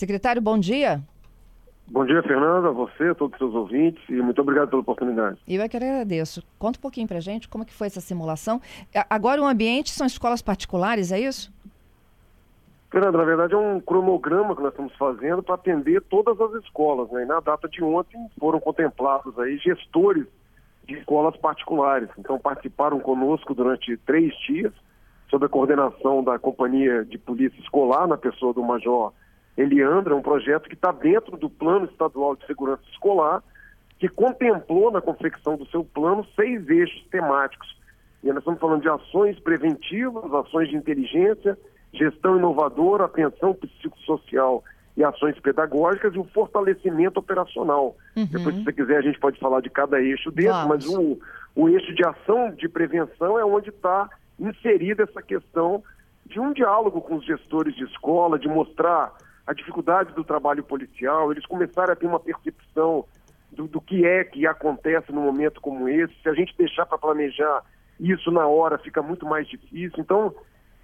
Secretário, bom dia. Bom dia, Fernanda, você, todos os seus ouvintes, e muito obrigado pela oportunidade. Eu é que agradeço. Conta um pouquinho pra gente como que foi essa simulação. Agora o ambiente são escolas particulares, é isso? Fernanda, na verdade é um cronograma que nós estamos fazendo para atender todas as escolas, né? E na data de ontem foram contemplados aí gestores de escolas particulares. Então participaram conosco durante três dias, sob a coordenação da Companhia de Polícia Escolar, na pessoa do Major Eliandra, um projeto que está dentro do Plano Estadual de Segurança Escolar, que contemplou na confecção do seu plano seis eixos temáticos. E nós estamos falando de ações preventivas, ações de inteligência, gestão inovadora, atenção psicossocial e ações pedagógicas e o fortalecimento operacional. Uhum. Depois, se você quiser, a gente pode falar de cada eixo dentro, mas o, o eixo de ação de prevenção é onde está inserida essa questão de um diálogo com os gestores de escola, de mostrar a dificuldade do trabalho policial, eles começaram a ter uma percepção do, do que é que acontece num momento como esse. Se a gente deixar para planejar isso na hora, fica muito mais difícil. Então,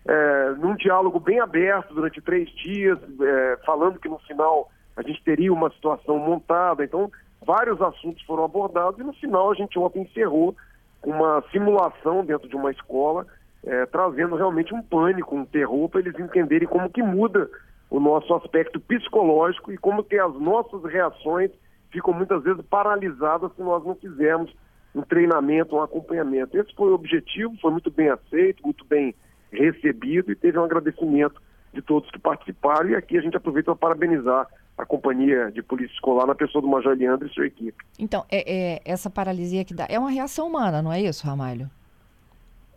é, num diálogo bem aberto durante três dias, é, falando que no final a gente teria uma situação montada. Então, vários assuntos foram abordados e no final a gente ontem encerrou uma simulação dentro de uma escola, é, trazendo realmente um pânico, um terror para eles entenderem como que muda o nosso aspecto psicológico e como que as nossas reações ficam muitas vezes paralisadas se nós não fizermos um treinamento, um acompanhamento. Esse foi o objetivo, foi muito bem aceito, muito bem recebido e teve um agradecimento de todos que participaram. E aqui a gente aproveita para parabenizar a companhia de polícia escolar na pessoa do Major Leandro e sua equipe. Então, é, é, essa paralisia que dá é uma reação humana, não é isso, Ramalho?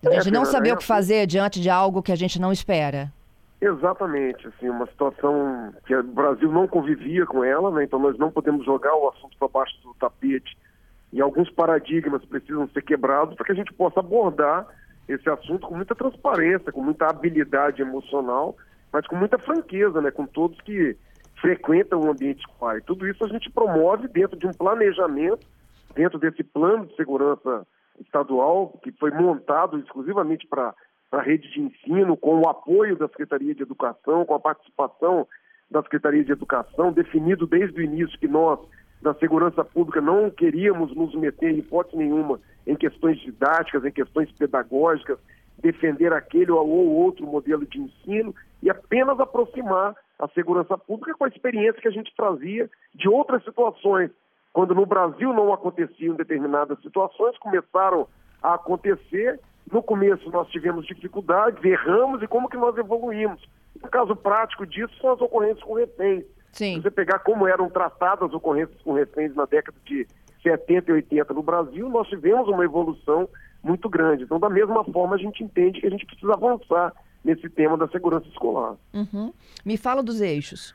A gente é, não saber o que fazer diante de algo que a gente não espera. Exatamente, assim, uma situação que o Brasil não convivia com ela, né? então nós não podemos jogar o assunto para baixo do tapete e alguns paradigmas precisam ser quebrados para que a gente possa abordar esse assunto com muita transparência, com muita habilidade emocional, mas com muita franqueza, né? com todos que frequentam o ambiente escolar. Tudo isso a gente promove dentro de um planejamento, dentro desse plano de segurança estadual que foi montado exclusivamente para para a rede de ensino, com o apoio da Secretaria de Educação, com a participação da Secretaria de Educação, definido desde o início que nós, da segurança pública, não queríamos nos meter, em hipótese nenhuma, em questões didáticas, em questões pedagógicas, defender aquele ou outro modelo de ensino e apenas aproximar a segurança pública com a experiência que a gente trazia de outras situações. Quando no Brasil não aconteciam determinadas situações, começaram a acontecer no começo nós tivemos dificuldades, erramos e como que nós evoluímos. O caso prático disso são as ocorrências com reféns. Sim. Se você pegar como eram tratadas as ocorrências com reféns na década de 70 e 80 no Brasil, nós tivemos uma evolução muito grande. Então, da mesma forma, a gente entende que a gente precisa avançar nesse tema da segurança escolar. Uhum. Me fala dos eixos.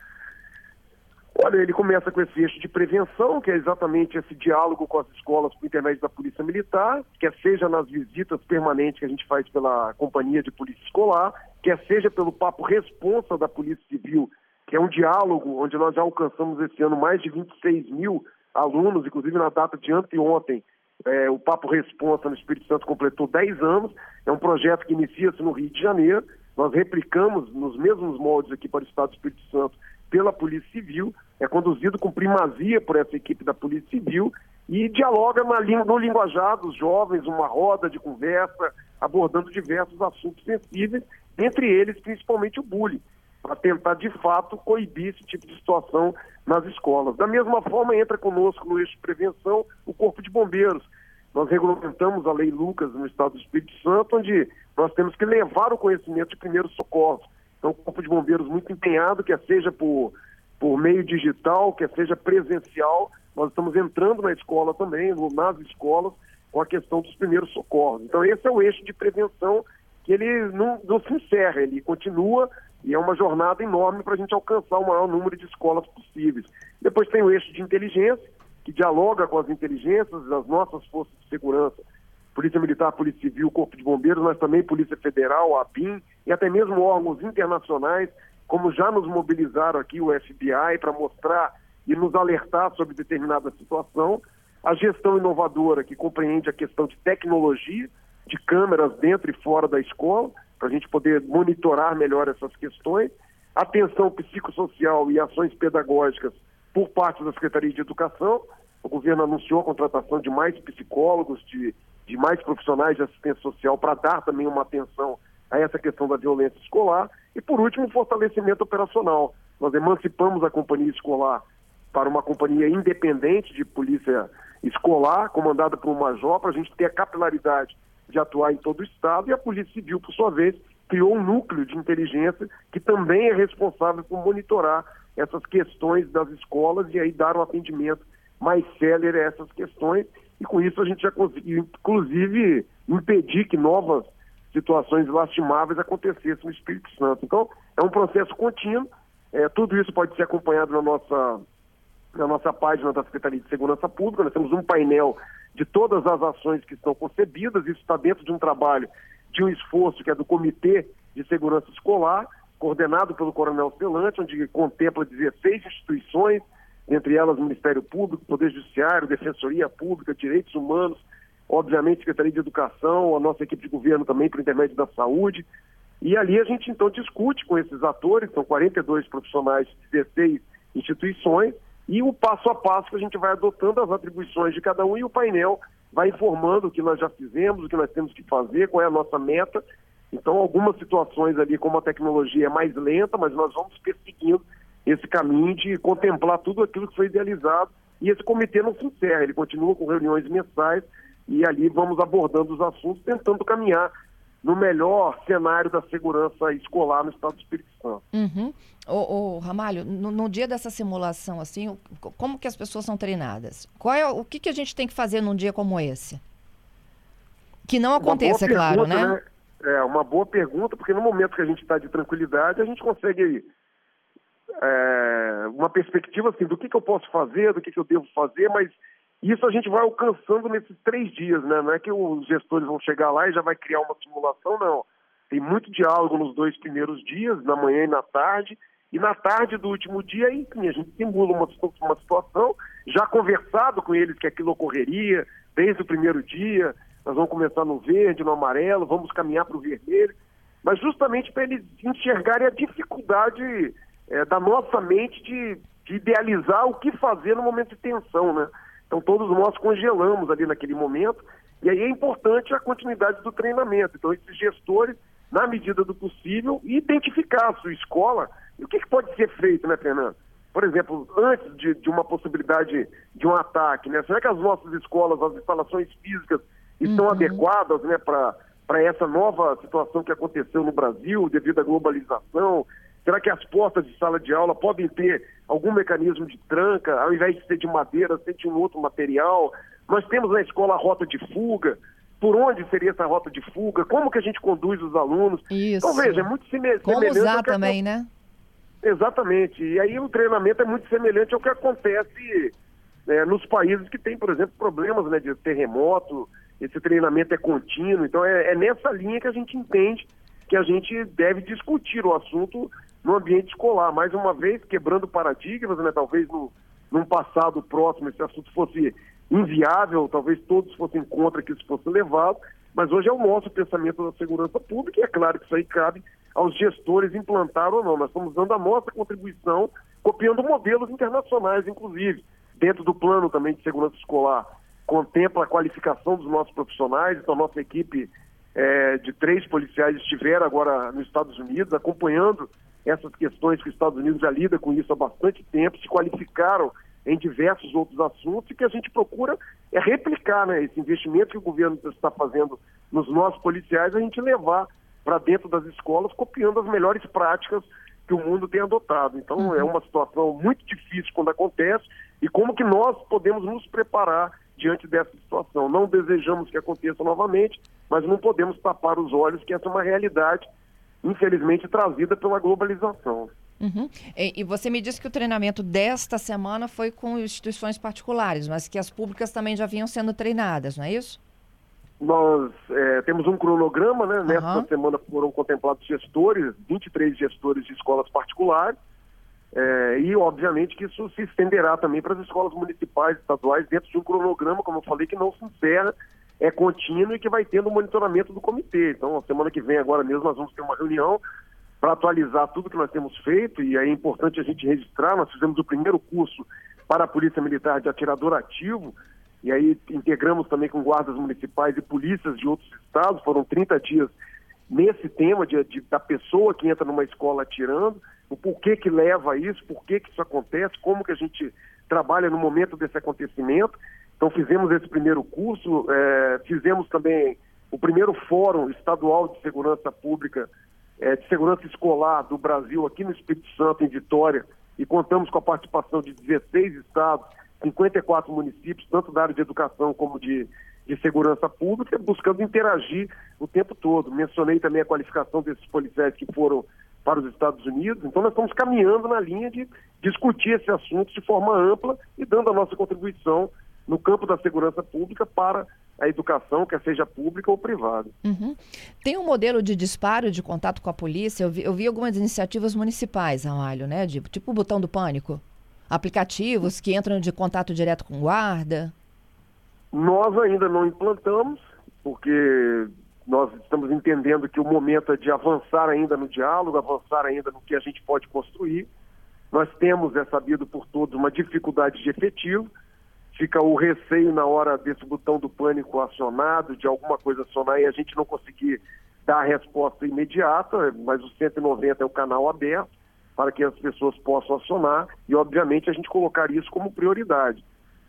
Olha, ele começa com esse eixo de prevenção, que é exatamente esse diálogo com as escolas por intermédio da Polícia Militar, quer seja nas visitas permanentes que a gente faz pela Companhia de Polícia Escolar, quer seja pelo papo responsa da Polícia Civil, que é um diálogo onde nós já alcançamos esse ano mais de 26 mil alunos, inclusive na data de anteontem, é, o Papo Responsa no Espírito Santo completou 10 anos, é um projeto que inicia-se no Rio de Janeiro, nós replicamos nos mesmos moldes aqui para o Estado do Espírito Santo pela Polícia Civil, é conduzido com primazia por essa equipe da Polícia Civil e dialoga no linguajar dos jovens, uma roda de conversa, abordando diversos assuntos sensíveis, entre eles principalmente o bullying, para tentar de fato coibir esse tipo de situação nas escolas. Da mesma forma, entra conosco no eixo de prevenção o Corpo de Bombeiros. Nós regulamentamos a Lei Lucas no Estado do Espírito Santo, onde nós temos que levar o conhecimento de primeiros socorros. Então, o Corpo de Bombeiros muito empenhado, quer seja por, por meio digital, quer seja presencial, nós estamos entrando na escola também, nas escolas, com a questão dos primeiros socorros. Então, esse é o eixo de prevenção que ele não, não se encerra, ele continua e é uma jornada enorme para a gente alcançar o maior número de escolas possíveis. Depois tem o eixo de inteligência, que dialoga com as inteligências das nossas forças de segurança Polícia Militar, Polícia Civil, Corpo de Bombeiros, mas também Polícia Federal, ABIN e até mesmo órgãos internacionais, como já nos mobilizaram aqui o FBI para mostrar e nos alertar sobre determinada situação. A gestão inovadora, que compreende a questão de tecnologia, de câmeras dentro e fora da escola, para a gente poder monitorar melhor essas questões. atenção psicossocial e ações pedagógicas por parte da Secretaria de Educação. O governo anunciou a contratação de mais psicólogos, de, de mais profissionais de assistência social para dar também uma atenção a essa questão da violência escolar. E, por último, fortalecimento operacional. Nós emancipamos a companhia escolar para uma companhia independente de polícia escolar, comandada por um major, para a gente ter a capilaridade de atuar em todo o Estado. E a Polícia Civil, por sua vez, criou um núcleo de inteligência que também é responsável por monitorar essas questões das escolas e aí dar um atendimento mais célere a essas questões. E com isso a gente já conseguiu, inclusive, impedir que novas situações lastimáveis acontecessem no Espírito Santo. Então, é um processo contínuo. É, tudo isso pode ser acompanhado na nossa, na nossa página da Secretaria de Segurança Pública. Nós temos um painel de todas as ações que estão concebidas. Isso está dentro de um trabalho, de um esforço que é do Comitê de Segurança Escolar, coordenado pelo Coronel Celante, onde contempla 16 instituições, entre elas o Ministério Público, Poder Judiciário, Defensoria Pública, Direitos Humanos, obviamente Secretaria de Educação, a nossa equipe de governo também por intermédio da saúde. E ali a gente então discute com esses atores, são 42 profissionais de 16 instituições, e o passo a passo que a gente vai adotando as atribuições de cada um e o painel vai informando o que nós já fizemos, o que nós temos que fazer, qual é a nossa meta. Então, algumas situações ali, como a tecnologia é mais lenta, mas nós vamos perseguindo esse caminho de contemplar tudo aquilo que foi idealizado. E esse comitê não se encerra, ele continua com reuniões mensais e ali vamos abordando os assuntos, tentando caminhar no melhor cenário da segurança escolar no estado do Espírito Santo. Uhum. Ô, ô, Ramalho, no, no, dia dessa simulação, assim, como que as pessoas são treinadas? Qual é, o que, que a gente tem que fazer num dia como esse? Que não aconteça, é claro, né? né? É uma boa pergunta, porque no momento que a gente está de tranquilidade, a gente consegue é, uma perspectiva assim, do que, que eu posso fazer, do que, que eu devo fazer, mas isso a gente vai alcançando nesses três dias, né? Não é que os gestores vão chegar lá e já vai criar uma simulação, não. Tem muito diálogo nos dois primeiros dias, na manhã e na tarde, e na tarde do último dia, enfim, a gente simula uma, uma situação, já conversado com eles que aquilo ocorreria desde o primeiro dia, nós vamos começar no verde, no amarelo, vamos caminhar para o vermelho, mas justamente para eles enxergarem a dificuldade é, da nossa mente de, de idealizar o que fazer no momento de tensão, né? Então todos nós congelamos ali naquele momento, e aí é importante a continuidade do treinamento. Então esses gestores, na medida do possível, identificar a sua escola e o que, que pode ser feito, né, Fernando? Por exemplo, antes de, de, uma possibilidade de um ataque, né? Será que as nossas escolas, as instalações físicas estão uhum. adequadas, né, para essa nova situação que aconteceu no Brasil devido à globalização, Será que as portas de sala de aula podem ter algum mecanismo de tranca, ao invés de ser de madeira, ser de um outro material? Nós temos na escola a rota de fuga. Por onde seria essa rota de fuga? Como que a gente conduz os alunos? Isso. Então, veja, é muito semelhante. Como usar também, né? Exatamente. E aí o treinamento é muito semelhante ao que acontece é, nos países que têm, por exemplo, problemas né, de terremoto. Esse treinamento é contínuo. Então, é, é nessa linha que a gente entende que a gente deve discutir o assunto no ambiente escolar. Mais uma vez, quebrando paradigmas, né? talvez no, num passado próximo esse assunto fosse inviável, talvez todos fossem contra que isso fosse levado, mas hoje é o nosso pensamento da segurança pública e é claro que isso aí cabe aos gestores implantar ou não. Nós estamos dando a nossa contribuição, copiando modelos internacionais, inclusive, dentro do plano também de segurança escolar, contempla a qualificação dos nossos profissionais, então a nossa equipe é, de três policiais estiveram agora nos Estados Unidos acompanhando essas questões que os Estados Unidos já lida com isso há bastante tempo, se qualificaram em diversos outros assuntos e que a gente procura é replicar né, esse investimento que o governo está fazendo nos nossos policiais, a gente levar para dentro das escolas, copiando as melhores práticas que o mundo tem adotado. Então uhum. é uma situação muito difícil quando acontece e como que nós podemos nos preparar diante dessa situação. Não desejamos que aconteça novamente, mas não podemos tapar os olhos que essa é uma realidade infelizmente trazida pela globalização. Uhum. E, e, você me disse que o treinamento desta semana foi com instituições particulares, mas que as públicas também já vinham sendo treinadas, não é isso? Nós é, temos um cronograma, né? Uhum. Nesta semana foram contemplados gestores, 23 gestores de escolas particulares, é, e obviamente que isso se estenderá também para as escolas municipais, estaduais, dentro de um cronograma, como eu falei, que não se encerra é contínuo e que vai tendo o monitoramento do comitê. Então, semana que vem, agora mesmo, nós vamos ter uma reunião para atualizar tudo que nós temos feito, e é importante a gente registrar, nós fizemos o primeiro curso para a Polícia Militar de atirador ativo, e aí integramos também com guardas municipais e polícias de outros estados, foram 30 dias nesse tema de, de, da pessoa que entra numa escola atirando, o porquê que leva a isso, por que isso acontece, como que a gente trabalha no momento desse acontecimento. Então fizemos esse primeiro curso, é, fizemos também o primeiro fórum estadual de segurança pública, é, de segurança escolar do Brasil aqui no Espírito Santo, em Vitória, e contamos com a participação de 16 estados, 54 municípios, tanto da área de educação como de, de segurança pública, buscando interagir o tempo todo. Mencionei também a qualificação desses policiais que foram para os Estados Unidos. Então, nós estamos caminhando na linha de discutir esse assunto de forma ampla e dando a nossa contribuição no campo da segurança pública para a educação, quer seja pública ou privada. Uhum. Tem um modelo de disparo de contato com a polícia? Eu vi, eu vi algumas iniciativas municipais, Amalho, né? De, tipo o botão do pânico. Aplicativos que entram de contato direto com guarda. Nós ainda não implantamos, porque nós estamos entendendo que o momento é de avançar ainda no diálogo, avançar ainda no que a gente pode construir. Nós temos, é sabido por todos, uma dificuldade de efetivo. Fica o receio na hora desse botão do pânico acionado, de alguma coisa acionar e a gente não conseguir dar a resposta imediata, mas o 190 é o canal aberto para que as pessoas possam acionar e, obviamente, a gente colocar isso como prioridade.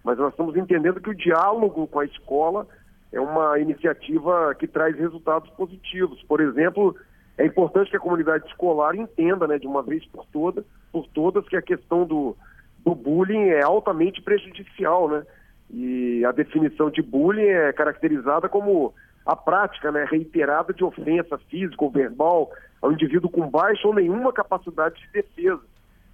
Mas nós estamos entendendo que o diálogo com a escola é uma iniciativa que traz resultados positivos. Por exemplo, é importante que a comunidade escolar entenda, né, de uma vez por toda, por todas, que a questão do, do bullying é altamente prejudicial, né? E a definição de bullying é caracterizada como a prática né, reiterada de ofensa física ou verbal ao indivíduo com baixa ou nenhuma capacidade de defesa.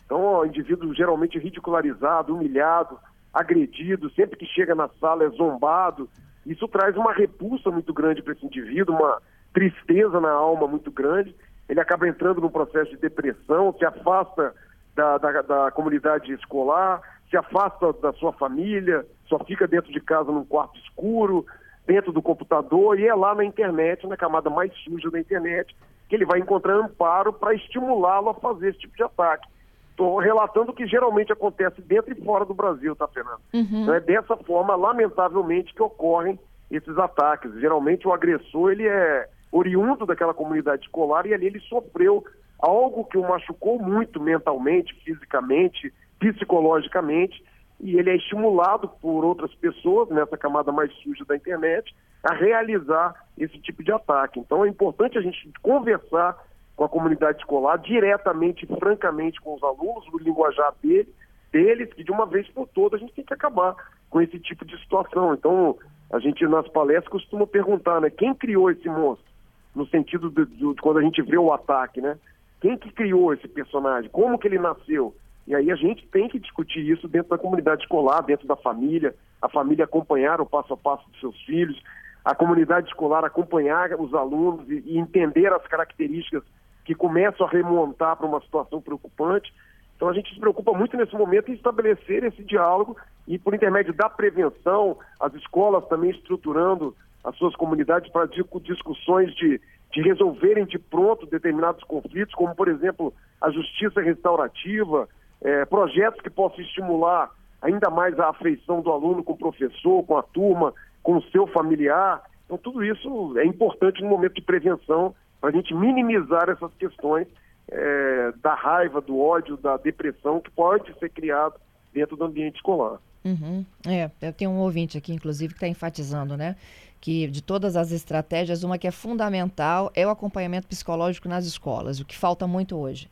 Então, o indivíduo geralmente ridicularizado, humilhado, agredido, sempre que chega na sala é zombado, isso traz uma repulsa muito grande para esse indivíduo, uma tristeza na alma muito grande. Ele acaba entrando num processo de depressão, se afasta da, da, da comunidade escolar, se afasta da sua família, só fica dentro de casa num quarto escuro, dentro do computador, e é lá na internet, na camada mais suja da internet, que ele vai encontrar amparo para estimulá-lo a fazer esse tipo de ataque. Estou relatando o que geralmente acontece dentro e fora do Brasil, tá, Fernando? Uhum. Então é dessa forma, lamentavelmente, que ocorrem esses ataques. Geralmente o agressor ele é oriundo daquela comunidade escolar e ali ele sofreu algo que o machucou muito mentalmente, fisicamente, psicologicamente, e ele é estimulado por outras pessoas nessa camada mais suja da internet a realizar esse tipo de ataque. Então é importante a gente conversar com a comunidade escolar, diretamente, francamente com os alunos, no linguajar dele, deles, que de uma vez por todas a gente tem que acabar com esse tipo de situação. Então, a gente nas palestras costuma perguntar, né, quem criou esse monstro? No sentido de, de, de quando a gente vê o ataque, né? Quem que criou esse personagem? Como que ele nasceu? E aí a gente tem que discutir isso dentro da comunidade escolar, dentro da família, a família acompanhar o passo a passo dos seus filhos, a comunidade escolar acompanhar os alunos e, e entender as características que começam a remontar para uma situação preocupante. Então a gente se preocupa muito nesse momento em estabelecer esse diálogo e por intermédio da prevenção, as escolas também estruturando as suas comunidades para discussões de, de resolverem de pronto determinados conflitos, como por exemplo a justiça restaurativa, é, projetos que possam estimular ainda mais a afeição do aluno com o professor, com a turma, com o seu familiar. Então tudo isso é importante no momento de prevenção para a gente minimizar essas questões é, da raiva, do ódio, da depressão que pode ser criado dentro do ambiente escolar. Uhum. É, eu tenho um ouvinte aqui, inclusive, que está enfatizando, né? Que de todas as estratégias, uma que é fundamental é o acompanhamento psicológico nas escolas, o que falta muito hoje.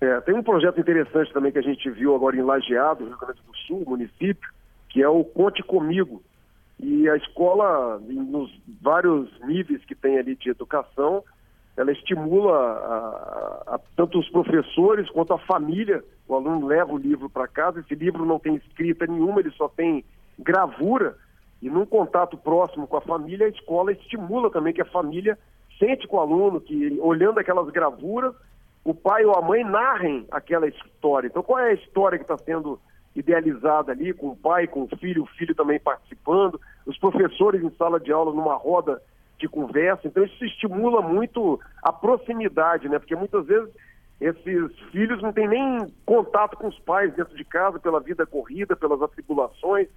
É, tem um projeto interessante também que a gente viu agora em Lajeado, Rio Grande do Sul, município, que é o Conte Comigo, e a escola, nos vários níveis que tem ali de educação, ela estimula a, a, tanto os professores quanto a família. O aluno leva o livro para casa, esse livro não tem escrita nenhuma, ele só tem gravura. E num contato próximo com a família, a escola estimula também que a família sente com o aluno, que olhando aquelas gravuras, o pai ou a mãe narrem aquela história. Então, qual é a história que está sendo idealizada ali, com o pai, com o filho, o filho também participando, os professores em sala de aula numa roda de conversa. Então isso estimula muito a proximidade, né? Porque muitas vezes esses filhos não têm nem contato com os pais dentro de casa pela vida corrida, pelas atribulações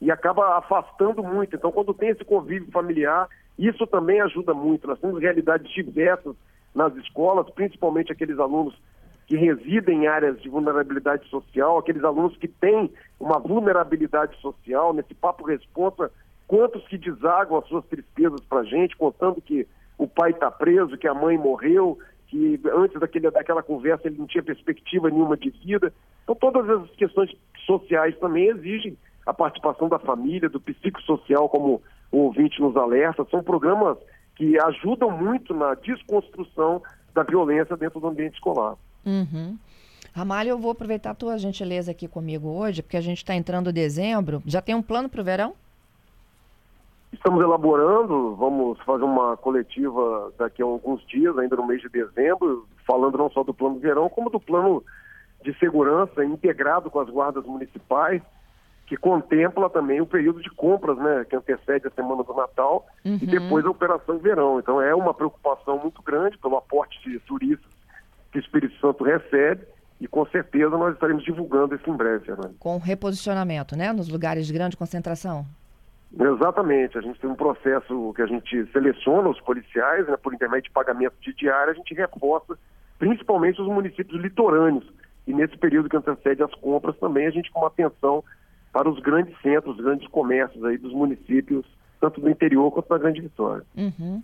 e acaba afastando muito. Então, quando tem esse convívio familiar, isso também ajuda muito. Nós temos realidades diversas nas escolas, principalmente aqueles alunos que residem em áreas de vulnerabilidade social, aqueles alunos que têm uma vulnerabilidade social, nesse papo responsa, quantos que desagam as suas tristezas para a gente, contando que o pai está preso, que a mãe morreu, que antes daquele, daquela conversa ele não tinha perspectiva nenhuma de vida. Então todas as questões sociais também exigem a participação da família, do psicossocial, como o ouvinte nos alerta, são programas que ajudam muito na desconstrução da violência dentro do ambiente escolar. Uhum. Ramalho, eu vou aproveitar a tua gentileza aqui comigo hoje, porque a gente está entrando em dezembro. Já tem um plano para o verão? Estamos elaborando, vamos fazer uma coletiva daqui a alguns dias, ainda no mês de dezembro, falando não só do plano de verão, como do plano de segurança integrado com as guardas municipais, que contempla também o período de compras, né, que antecede a semana do Natal uhum. e depois a operação verão. Então é uma preocupação muito grande pelo aporte de turistas que o Espírito Santo recebe e com certeza nós estaremos divulgando isso em breve, Fernando. Com reposicionamento, né, nos lugares de grande concentração. Exatamente, a gente tem um processo que a gente seleciona os policiais, né, por intermédio de pagamento de diária, a gente reforça principalmente os municípios litorâneos. E nesse período que antecede as compras também a gente com uma atenção para os grandes centros, os grandes comércios aí dos municípios, tanto do interior quanto da Grande Vitória. Uhum.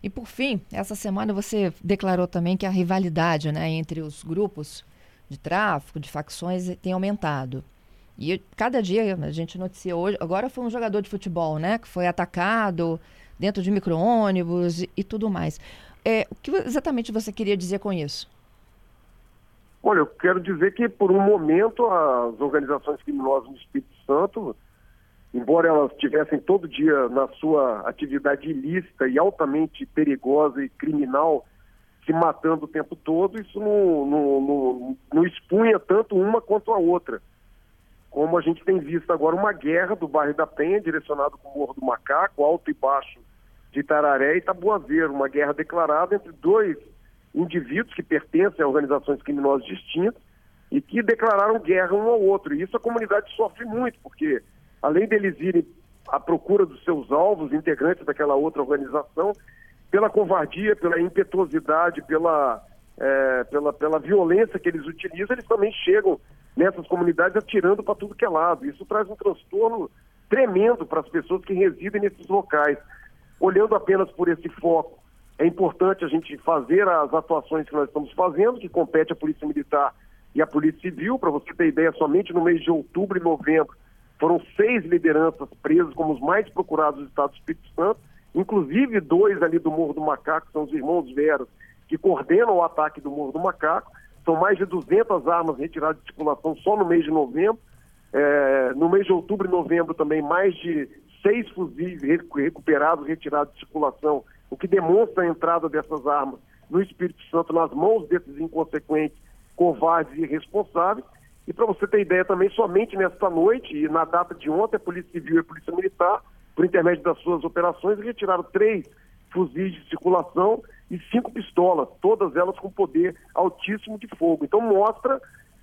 E por fim, essa semana você declarou também que a rivalidade né, entre os grupos de tráfico, de facções, tem aumentado. E cada dia a gente noticia hoje, agora foi um jogador de futebol, né, que foi atacado dentro de micro-ônibus e, e tudo mais. É, o que exatamente você queria dizer com isso? Olha, eu quero dizer que, por um momento, as organizações criminosas no Espírito Santo, embora elas tivessem todo dia na sua atividade ilícita e altamente perigosa e criminal, se matando o tempo todo, isso não, não, não, não expunha tanto uma quanto a outra. Como a gente tem visto agora uma guerra do bairro da Penha, direcionado com o Morro do Macaco, alto e baixo de Itararé e Tabuazeiro, uma guerra declarada entre dois indivíduos que pertencem a organizações criminosas distintas e que declararam guerra um ao outro. E isso a comunidade sofre muito, porque além deles irem à procura dos seus alvos, integrantes daquela outra organização, pela covardia, pela impetuosidade, pela, é, pela, pela violência que eles utilizam, eles também chegam nessas comunidades atirando para tudo que é lado. Isso traz um transtorno tremendo para as pessoas que residem nesses locais. Olhando apenas por esse foco é importante a gente fazer as atuações que nós estamos fazendo, que compete à Polícia Militar e à Polícia Civil. Para você ter ideia, somente no mês de outubro e novembro foram seis lideranças presas como os mais procurados do Estado do Espírito Santo, inclusive dois ali do Morro do Macaco, são os irmãos Veros, que coordenam o ataque do Morro do Macaco. São mais de 200 armas retiradas de circulação só no mês de novembro. É, no mês de outubro e novembro também mais de seis fuzis recuperados, retirados de circulação o que demonstra a entrada dessas armas no Espírito Santo nas mãos desses inconsequentes, covardes e irresponsáveis. E para você ter ideia também, somente nesta noite e na data de ontem, a Polícia Civil e a Polícia Militar, por intermédio das suas operações, retiraram três fuzis de circulação e cinco pistolas, todas elas com poder altíssimo de fogo. Então mostra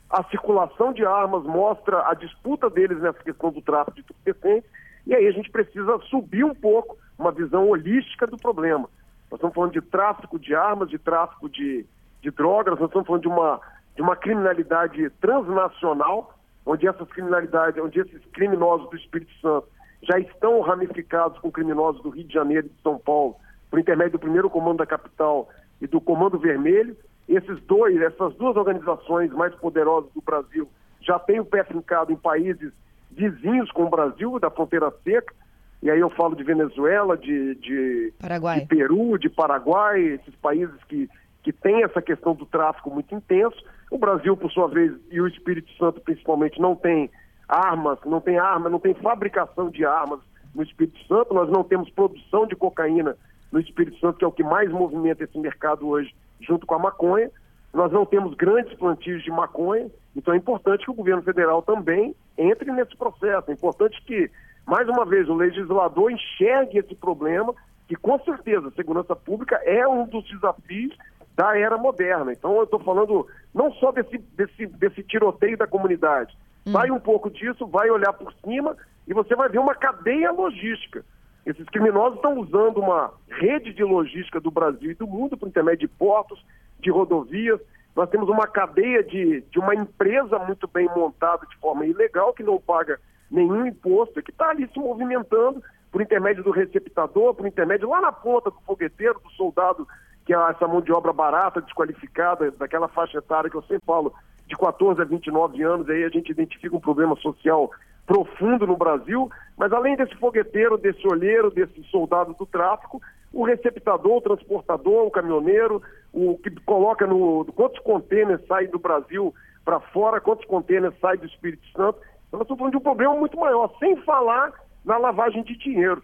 a circulação de armas, mostra a disputa deles nessa questão do tráfico de entorpecentes, e aí a gente precisa subir um pouco uma visão holística do problema. Nós estamos falando de tráfico de armas, de tráfico de, de drogas, nós estamos falando de uma, de uma criminalidade transnacional, onde essas criminalidades, onde esses criminosos do Espírito Santo já estão ramificados com criminosos do Rio de Janeiro e de São Paulo, por intermédio do primeiro comando da capital e do Comando Vermelho. Esses dois, essas duas organizações mais poderosas do Brasil já têm o pé fincado em países vizinhos com o Brasil, da fronteira seca, e aí eu falo de Venezuela, de, de, de Peru, de Paraguai, esses países que, que têm essa questão do tráfico muito intenso. O Brasil, por sua vez, e o Espírito Santo principalmente, não tem armas, não tem armas, não tem fabricação de armas no Espírito Santo, nós não temos produção de cocaína no Espírito Santo, que é o que mais movimenta esse mercado hoje, junto com a maconha. Nós não temos grandes plantios de maconha, então é importante que o governo federal também entre nesse processo. É importante que mais uma vez, o legislador enxergue esse problema que com certeza a segurança pública é um dos desafios da era moderna. Então eu estou falando não só desse, desse, desse tiroteio da comunidade. Hum. Vai um pouco disso, vai olhar por cima e você vai ver uma cadeia logística. Esses criminosos estão usando uma rede de logística do Brasil e do mundo por intermédio de portos, de rodovias. Nós temos uma cadeia de, de uma empresa muito bem montada de forma ilegal, que não paga nenhum imposto e que está ali se movimentando por intermédio do receptador, por intermédio lá na ponta do fogueteiro, do soldado, que é essa mão de obra barata, desqualificada, daquela faixa etária que eu sempre falo, de 14 a 29 anos, aí a gente identifica um problema social profundo no Brasil, mas além desse fogueteiro, desse olheiro, desse soldado do tráfico, o receptador, o transportador, o caminhoneiro, o que coloca no. quantos contêineres saem do Brasil para fora, quantos contêineres saem do Espírito Santo. Então, nós estamos falando de um problema muito maior, sem falar na lavagem de dinheiro.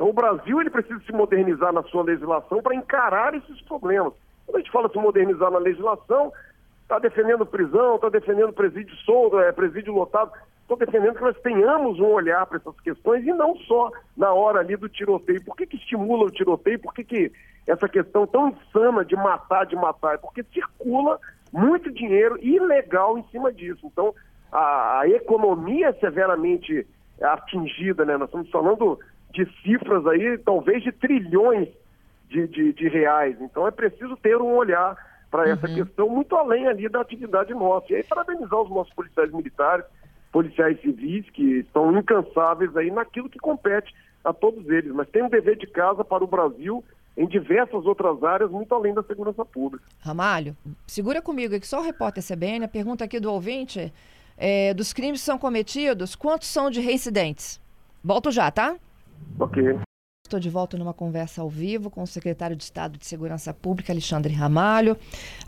Então, o Brasil ele precisa se modernizar na sua legislação para encarar esses problemas. Quando a gente fala se modernizar na legislação, está defendendo prisão, está defendendo presídio solto, é, presídio lotado estou defendendo que nós tenhamos um olhar para essas questões e não só na hora ali do tiroteio. Por que, que estimula o tiroteio? Por que, que essa questão tão insana de matar, de matar? É porque circula muito dinheiro ilegal em cima disso. Então, a, a economia é severamente atingida, né? Nós estamos falando de cifras aí, talvez de trilhões de, de, de reais. Então, é preciso ter um olhar para essa uhum. questão muito além ali da atividade nossa. E aí, parabenizar os nossos policiais militares, policiais civis que estão incansáveis aí naquilo que compete a todos eles, mas tem um dever de casa para o Brasil em diversas outras áreas, muito além da segurança pública. Ramalho, segura comigo aqui, só o repórter CBN, a pergunta aqui do ouvinte, é, dos crimes que são cometidos, quantos são de reincidentes? Volto já, tá? Ok. Estou de volta numa conversa ao vivo com o secretário de Estado de Segurança Pública, Alexandre Ramalho.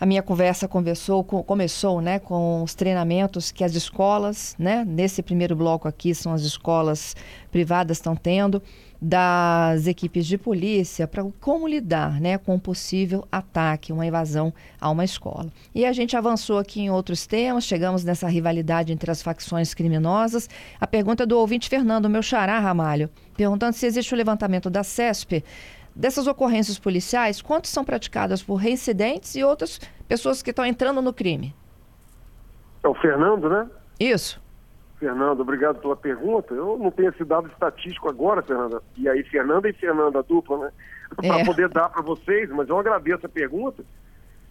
A minha conversa começou né, com os treinamentos que as escolas, né, nesse primeiro bloco aqui, são as escolas privadas estão tendo das equipes de polícia para como lidar né, com um possível ataque, uma invasão a uma escola. E a gente avançou aqui em outros temas, chegamos nessa rivalidade entre as facções criminosas. A pergunta do ouvinte Fernando, meu xará Ramalho, perguntando se existe o levantamento da CESP dessas ocorrências policiais, quantas são praticadas por reincidentes e outras pessoas que estão entrando no crime? É o Fernando, né? Isso. Fernando, obrigado pela pergunta. Eu não tenho esse dado estatístico agora, Fernanda. E aí, Fernanda e Fernanda, dupla, né? Para é. poder dar para vocês, mas eu agradeço a pergunta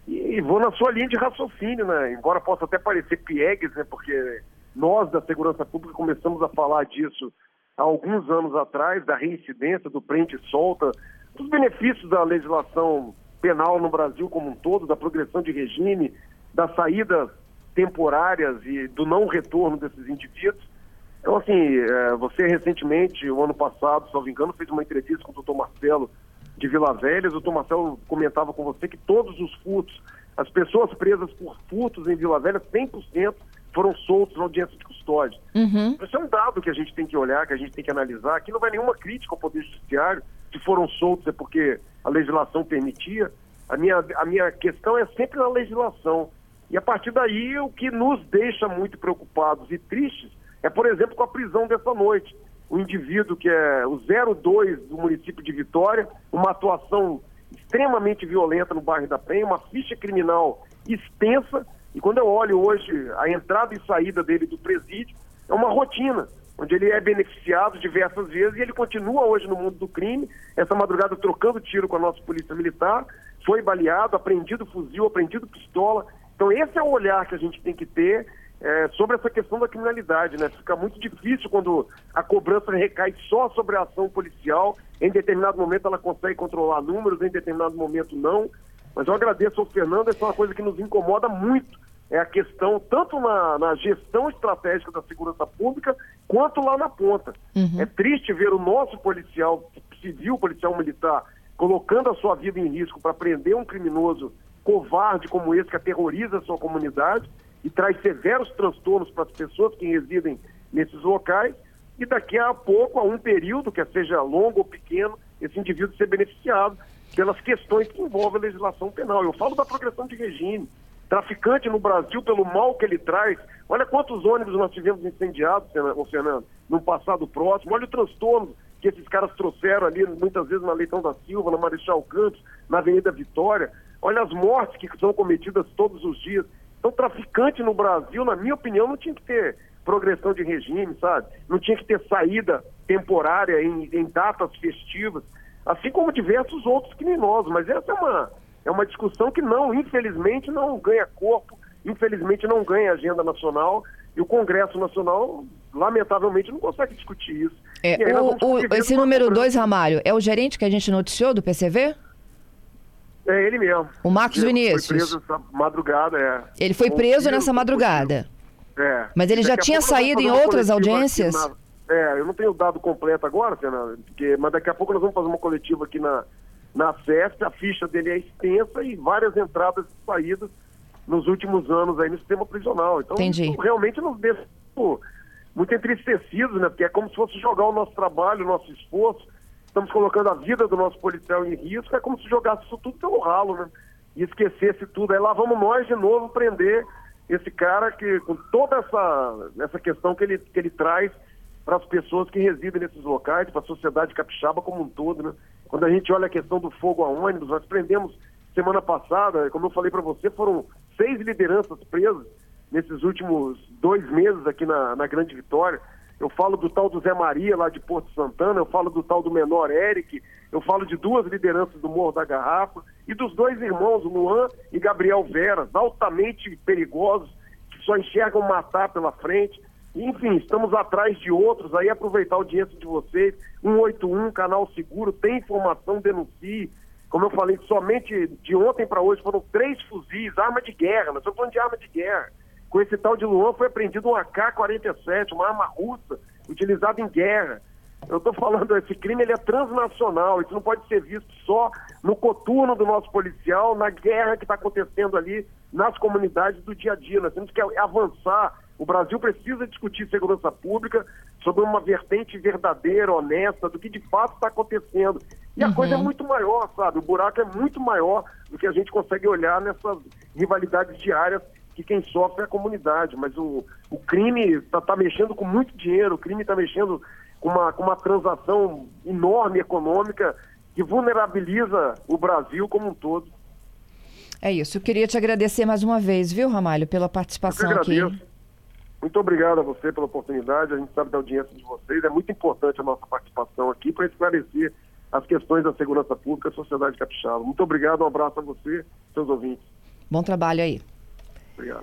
e vou na sua linha de raciocínio, né? Embora possa até parecer piegues, né? Porque nós da segurança pública começamos a falar disso há alguns anos atrás, da reincidência, do prende e solta, dos benefícios da legislação penal no Brasil como um todo, da progressão de regime, da saída temporárias e do não retorno desses indivíduos. Então, assim, é, você recentemente, o ano passado, se não me engano, fez uma entrevista com o doutor Marcelo de Vila Velha. O doutor Marcelo comentava com você que todos os furtos, as pessoas presas por furtos em Vila Velha, 100% foram soltos na audiência de custódia. Uhum. Isso é um dado que a gente tem que olhar, que a gente tem que analisar. Aqui não vai nenhuma crítica ao Poder Judiciário. Se foram soltos é porque a legislação permitia. A minha, a minha questão é sempre na legislação. E a partir daí, o que nos deixa muito preocupados e tristes é, por exemplo, com a prisão dessa noite. O indivíduo que é o 02 do município de Vitória, uma atuação extremamente violenta no bairro da Penha, uma ficha criminal extensa. E quando eu olho hoje a entrada e saída dele do presídio, é uma rotina, onde ele é beneficiado diversas vezes e ele continua hoje no mundo do crime. Essa madrugada trocando tiro com a nossa polícia militar, foi baleado, apreendido fuzil, apreendido pistola. Então, esse é o olhar que a gente tem que ter é, sobre essa questão da criminalidade, né? Fica muito difícil quando a cobrança recai só sobre a ação policial. Em determinado momento ela consegue controlar números, em determinado momento não. Mas eu agradeço ao Fernando, essa é uma coisa que nos incomoda muito. É a questão, tanto na, na gestão estratégica da segurança pública, quanto lá na ponta. Uhum. É triste ver o nosso policial civil, policial militar, colocando a sua vida em risco para prender um criminoso covarde como esse que aterroriza a sua comunidade e traz severos transtornos para as pessoas que residem nesses locais e daqui a pouco, a um período, quer seja longo ou pequeno, esse indivíduo ser beneficiado pelas questões que envolvem a legislação penal. Eu falo da progressão de regime. Traficante no Brasil, pelo mal que ele traz, olha quantos ônibus nós tivemos incendiados, Fernando, no passado próximo, olha o transtorno que esses caras trouxeram ali, muitas vezes na Leitão da Silva, na Marechal Campos, na Avenida Vitória. Olha as mortes que são cometidas todos os dias. Então, traficante no Brasil, na minha opinião, não tinha que ter progressão de regime, sabe? Não tinha que ter saída temporária em, em datas festivas, assim como diversos outros criminosos. Mas essa é uma, é uma discussão que não, infelizmente, não ganha corpo, infelizmente não ganha agenda nacional e o Congresso Nacional, lamentavelmente, não consegue discutir isso. É, o, o, esse número 2, Ramalho, é o gerente que a gente noticiou do PCV? É ele mesmo. O Marcos ele Vinícius. Foi preso essa madrugada, é. Ele foi preso nessa madrugada. É. Mas ele já tinha saído em outras audiências? Na... É, eu não tenho o dado completo agora, Fernanda, porque... mas daqui a pouco nós vamos fazer uma coletiva aqui na, na CESP, a ficha dele é extensa e várias entradas e saídas nos últimos anos aí no sistema prisional. Então, Entendi. realmente nos deixa muito entristecidos, né? Porque é como se fosse jogar o nosso trabalho, o nosso esforço. Estamos colocando a vida do nosso policial em risco, é como se jogasse isso tudo pelo ralo, né? E esquecesse tudo. Aí lá vamos nós de novo prender esse cara que, com toda essa, essa questão que ele, que ele traz para as pessoas que residem nesses locais, para a sociedade capixaba como um todo, né? Quando a gente olha a questão do fogo a ônibus, nós prendemos semana passada, como eu falei para você, foram seis lideranças presas nesses últimos dois meses aqui na, na Grande Vitória. Eu falo do tal do Zé Maria, lá de Porto Santana, eu falo do tal do menor Eric, eu falo de duas lideranças do Morro da Garrafa e dos dois irmãos, Luan e Gabriel Veras, altamente perigosos, que só enxergam matar pela frente. Enfim, estamos atrás de outros, aí aproveitar a audiência de vocês, 181, canal seguro, tem informação, denuncie. Como eu falei, somente de ontem para hoje foram três fuzis, arma de guerra, nós estamos falando de arma de guerra. Com esse tal de Luan foi apreendido um AK-47, uma arma russa, utilizada em guerra. Eu estou falando, esse crime ele é transnacional, isso não pode ser visto só no coturno do nosso policial, na guerra que está acontecendo ali nas comunidades do dia a dia. Nós temos que avançar. O Brasil precisa discutir segurança pública sobre uma vertente verdadeira, honesta, do que de fato está acontecendo. E a uhum. coisa é muito maior, sabe? O buraco é muito maior do que a gente consegue olhar nessas rivalidades diárias que quem sofre é a comunidade, mas o, o crime está tá mexendo com muito dinheiro, o crime está mexendo com uma, com uma transação enorme econômica que vulnerabiliza o Brasil como um todo. É isso. Eu queria te agradecer mais uma vez, viu, Ramalho, pela participação Eu aqui. Muito obrigado a você pela oportunidade. A gente sabe da audiência de vocês. É muito importante a nossa participação aqui para esclarecer as questões da segurança pública e sociedade capixaba. Muito obrigado, um abraço a você, seus ouvintes. Bom trabalho aí. Obrigado.